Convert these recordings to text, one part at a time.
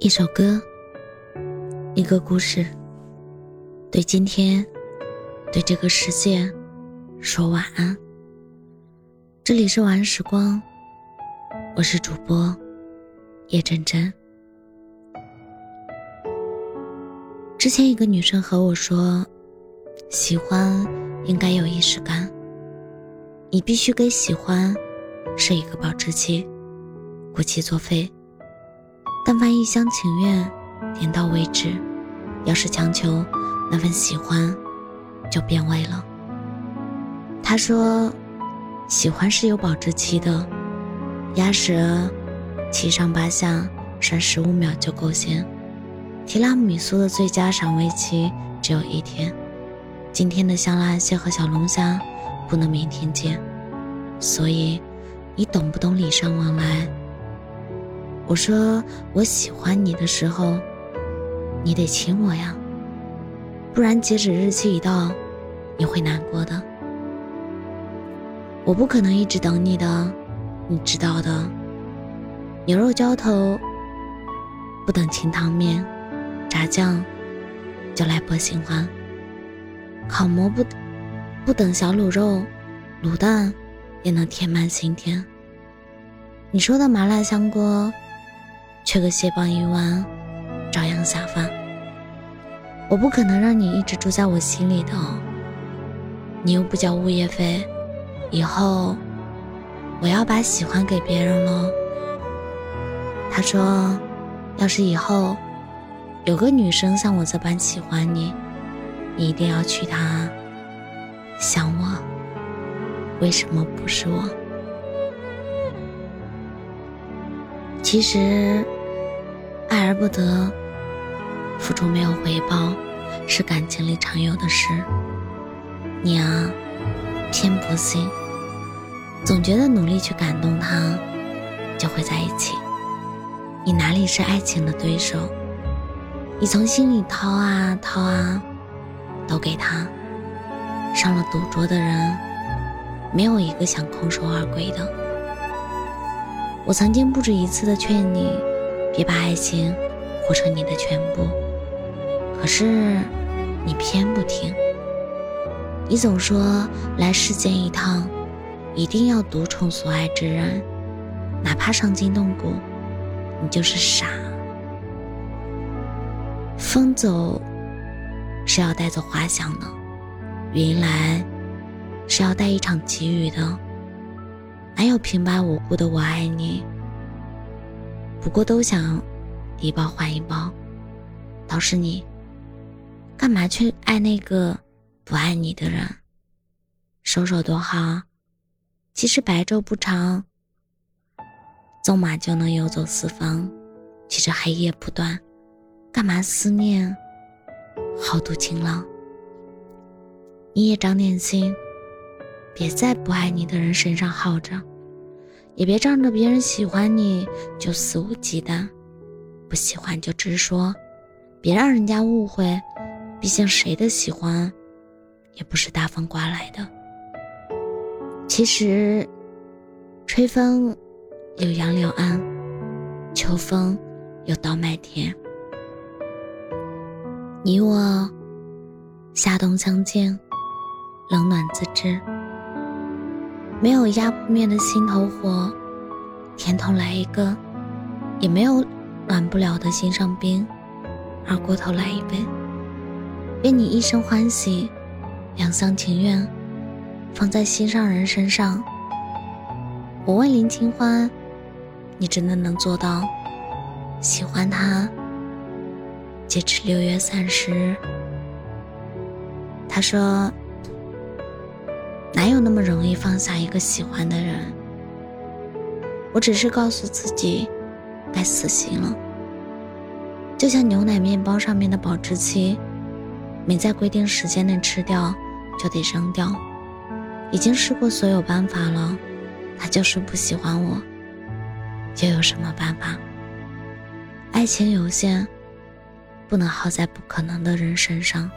一首歌，一个故事，对今天，对这个世界，说晚安。这里是晚安时光，我是主播叶真真。之前一个女生和我说，喜欢应该有仪式感，你必须给喜欢设一个保质期，过期作废。但凡一厢情愿，点到为止。要是强求，那份喜欢就变味了。他说，喜欢是有保质期的，鸭舌七上八下涮十五秒就够鲜。提拉米苏的最佳赏味期只有一天。今天的香辣蟹和小龙虾不能明天见，所以你懂不懂礼尚往来？我说我喜欢你的时候，你得亲我呀，不然截止日期一到，你会难过的。我不可能一直等你的，你知道的。牛肉浇头不等清汤面，炸酱就来博新欢。烤馍不不等小卤肉，卤蛋也能填满心田。你说的麻辣香锅。缺个蟹棒一碗，照样下饭。我不可能让你一直住在我心里的，你又不交物业费，以后我要把喜欢给别人喽。他说，要是以后有个女生像我这般喜欢你，你一定要娶她。想我，为什么不是我？其实。爱而不得，付出没有回报，是感情里常有的事。你啊，偏不信，总觉得努力去感动他，就会在一起。你哪里是爱情的对手？你从心里掏啊掏啊，都给他。上了赌桌的人，没有一个想空手而归的。我曾经不止一次的劝你。别把爱情活成你的全部，可是你偏不听。你总说来世间一趟，一定要独宠所爱之人，哪怕伤筋动骨，你就是傻。风走是要带走花香的，云来是要带一场急雨的，哪有平白无故的我爱你？不过都想一包换一包，倒是你，干嘛去爱那个不爱你的人？收手多好啊，其实白昼不长，纵马就能游走四方；其实黑夜不短，干嘛思念好渡情郎？你也长点心，别在不爱你的人身上耗着。也别仗着别人喜欢你就肆无忌惮，不喜欢就直说，别让人家误会。毕竟谁的喜欢，也不是大风刮来的。其实，吹风有杨柳岸，秋风有稻麦田。你我夏冬相见，冷暖自知。没有压不灭的心头火，甜筒来一个；也没有暖不了的心上冰，二锅头来一杯。愿你一生欢喜，两厢情愿，放在心上人身上。我问林清欢：“你真的能做到喜欢他，截止六月三十日？”他说。哪有那么容易放下一个喜欢的人？我只是告诉自己，该死心了。就像牛奶面包上面的保质期，没在规定时间内吃掉，就得扔掉。已经试过所有办法了，他就是不喜欢我，又有什么办法？爱情有限，不能耗在不可能的人身上。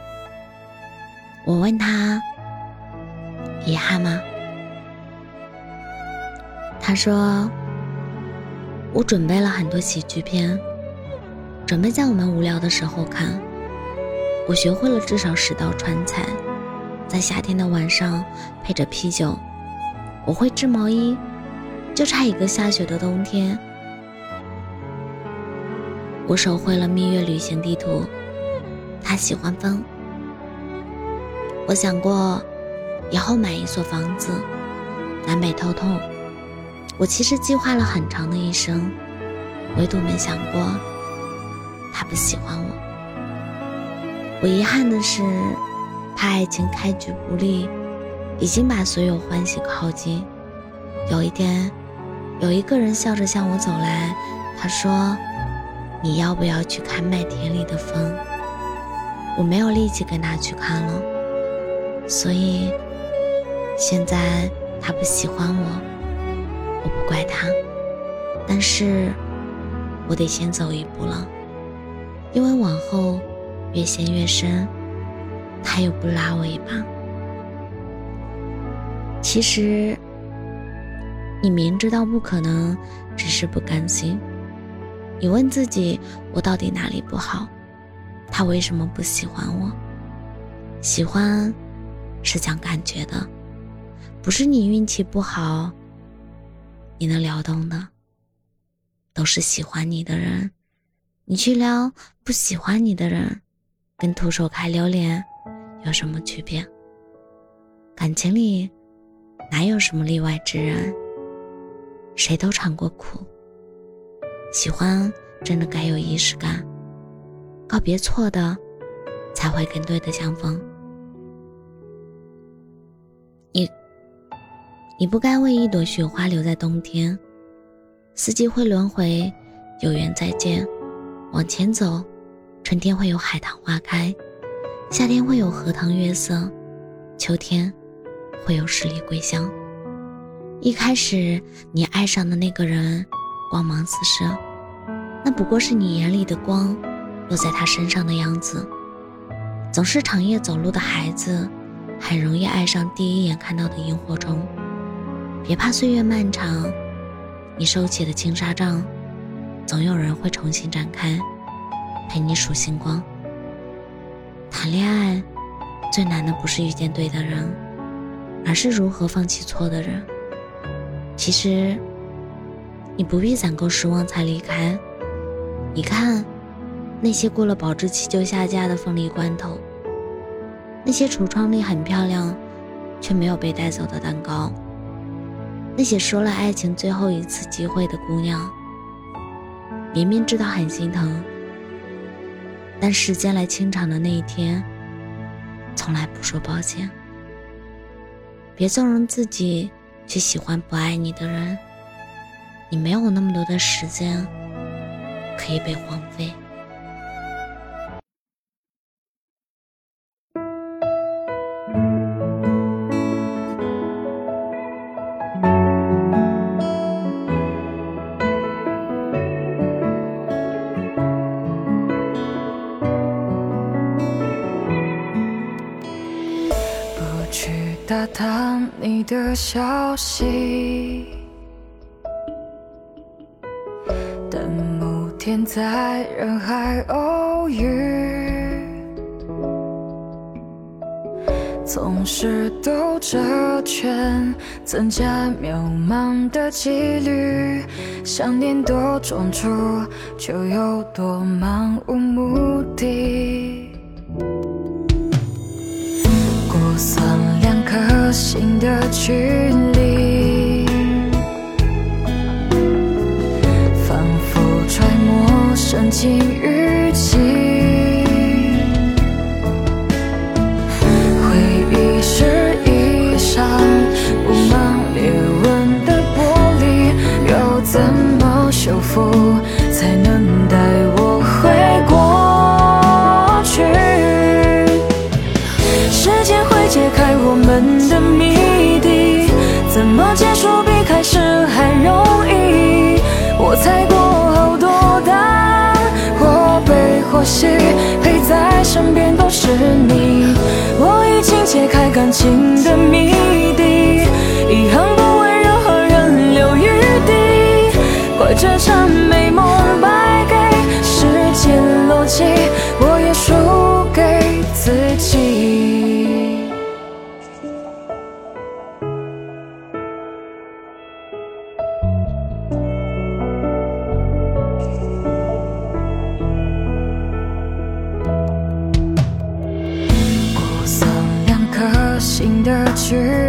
我问他。遗憾吗？他说：“我准备了很多喜剧片，准备在我们无聊的时候看。我学会了至少十道川菜，在夏天的晚上配着啤酒。我会织毛衣，就差一个下雪的冬天。我手绘了蜜月旅行地图，他喜欢风。我想过以后买一所房子，南北透透。我其实计划了很长的一生，唯独没想过他不喜欢我。我遗憾的是，怕爱情开局不利，已经把所有欢喜耗尽。有一天，有一个人笑着向我走来，他说：“你要不要去看麦田里的风？”我没有力气跟他去看了，所以现在他不喜欢我。我不怪他，但是我得先走一步了，因为往后越陷越深，他又不拉我一把。其实你明知道不可能，只是不甘心。你问自己，我到底哪里不好？他为什么不喜欢我？喜欢是讲感觉的，不是你运气不好。你能撩动的，都是喜欢你的人。你去撩不喜欢你的人，跟徒手开榴莲有什么区别？感情里哪有什么例外之人？谁都尝过苦。喜欢真的该有仪式感，告别错的，才会跟对的相逢。你。你不该为一朵雪花留在冬天。四季会轮回，有缘再见。往前走，春天会有海棠花开，夏天会有荷塘月色，秋天会有十里桂香。一开始你爱上的那个人，光芒四射，那不过是你眼里的光落在他身上的样子。总是长夜走路的孩子，很容易爱上第一眼看到的萤火虫。别怕岁月漫长，你收起的青纱帐，总有人会重新展开，陪你数星光。谈恋爱最难的不是遇见对的人，而是如何放弃错的人。其实，你不必攒够失望才离开。你看，那些过了保质期就下架的凤梨罐头，那些橱窗里很漂亮却没有被带走的蛋糕。那些说了爱情最后一次机会的姑娘，明明知道很心疼，但时间来清场的那一天，从来不说抱歉。别纵容自己去喜欢不爱你的人，你没有那么多的时间可以被荒废。你的消息，等某天在人海偶遇，总是兜着圈，增加渺茫的几率。想念多专注，就有多漫无目的。过算。心的距离，反复揣摩深情语结束比开始还容易？我猜过好多答案，或悲或喜，陪在身边都是你。我已经解开感情的谜底，遗憾不为任何人留余地，怪这场美梦败给时间逻辑。我。赢得执。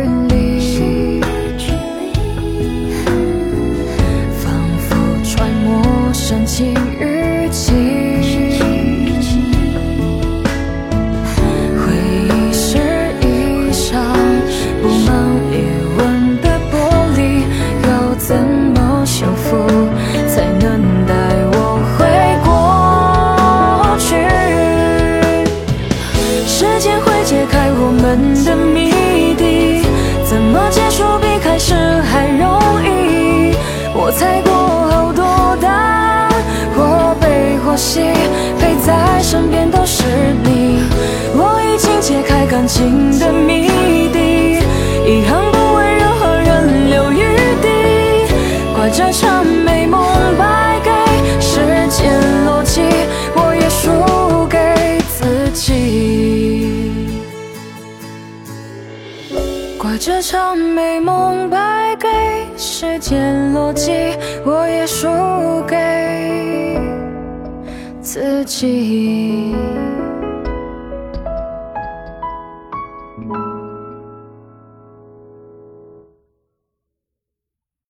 可惜，陪在身边都是你。我已经解开感情的谜底，遗憾不为任何人留余地，怪这场美梦败给时间逻辑，我也输给自己。怪这场美梦败给时间逻辑，我也输给自己。